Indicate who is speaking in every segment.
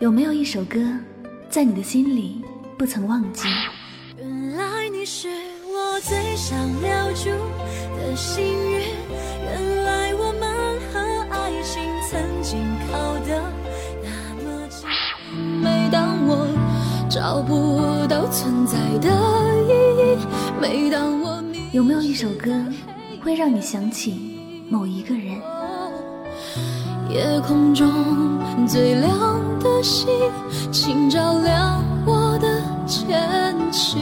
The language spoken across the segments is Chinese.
Speaker 1: 有没有一首歌，在你的心里不曾忘记？
Speaker 2: 原来你是我最想留住的幸运，原来我们和爱情曾经靠得那么近。每当我找不到存在的意义，每当我迷
Speaker 1: 有没有一首歌，会让你想起某一个人？
Speaker 2: 夜空中最亮的星，请照亮我的前行。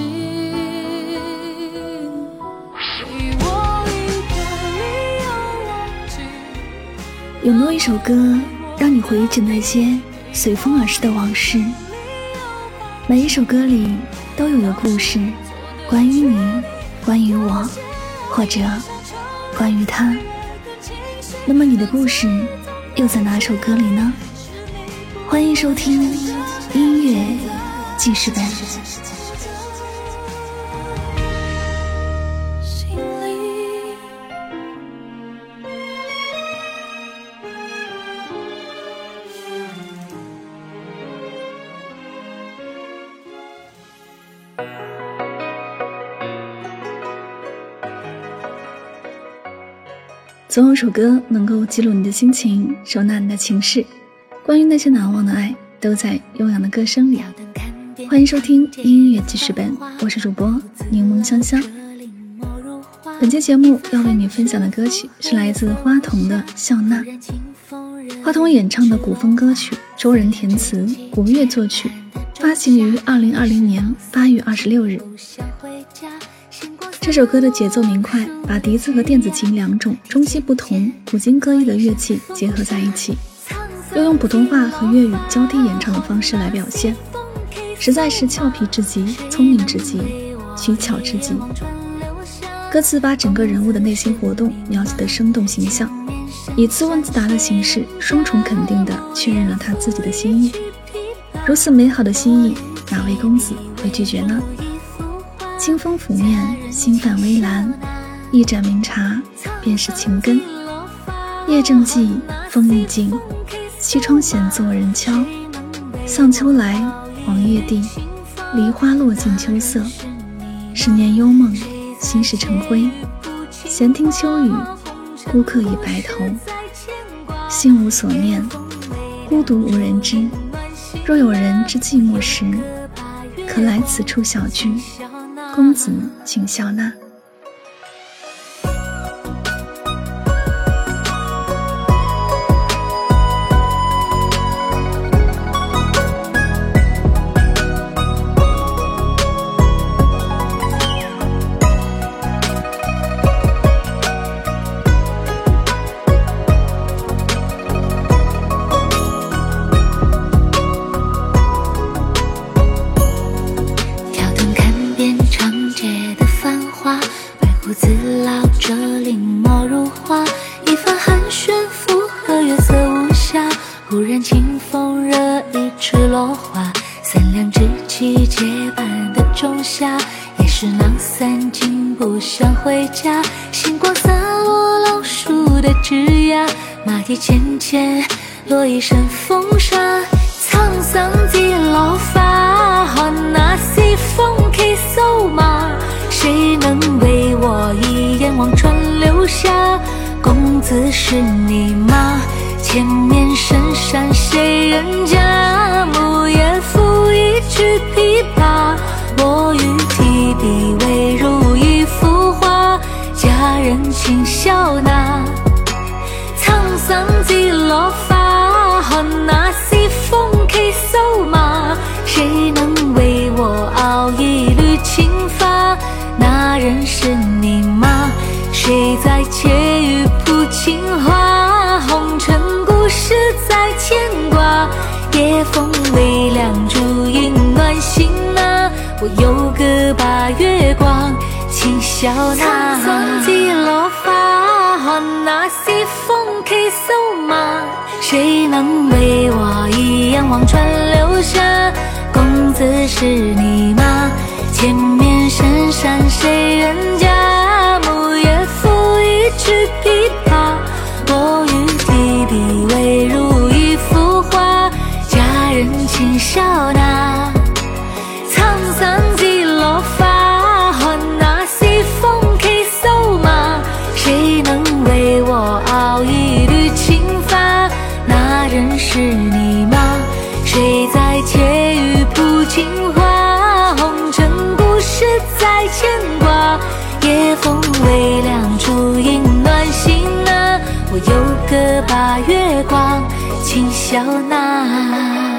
Speaker 1: 有没有一首歌，让你回忆起那些随风而逝的往事？每一首歌里都有个故事，关于你，关于我，或者关于他。那么你的故事又在哪首歌里呢？欢迎收听音乐记事本。总有首歌能够记录你的心情，收纳你的情绪。关于那些难忘的爱，都在悠扬的歌声里。欢迎收听音乐记事本，我是主播柠檬香香。本期节目要为你分享的歌曲是来自花童的《笑纳》。花童演唱的古风歌曲，周人填词，吴越作曲，发行于二零二零年八月二十六日。这首歌的节奏明快，把笛子和电子琴两种中西不同、古今各异的乐器结合在一起，又用普通话和粤语交替演唱的方式来表现，实在是俏皮至极、聪明至极、取巧至极。歌词把整个人物的内心活动描写得生动形象，以自问自答的形式，双重肯定地确认了他自己的心意。如此美好的心意，哪位公子会拒绝呢？清风拂面，心泛微澜。一盏明茶，便是情根。夜正寂，风亦静。西窗闲坐人悄。向秋来，黄叶地，梨花落尽秋色。十年幽梦，心事成灰。闲听秋雨，孤客已白头。心无所念，孤独无人知。若有人知寂寞时，可来此处小聚。公子，请笑纳。
Speaker 2: 结伴的仲夏，也是囊散尽不想回家。星光洒落老树的枝桠，马蹄浅浅落一身风沙，沧桑几落发，看那西风起瘦马，谁能为我一眼望穿流霞？公子是你吗？前面深山谁人家？沧桑几落花，看那西风起瘦马，谁能为我熬一缕青发？那人是你吗？谁在窃语谱情话？红尘故事在牵挂，夜风微凉，烛影暖心啊。我有个把月光，请笑纳。沧桑几落花，看那西风起瘦马，谁能为我一眼望穿流霞？公子是你吗请笑纳。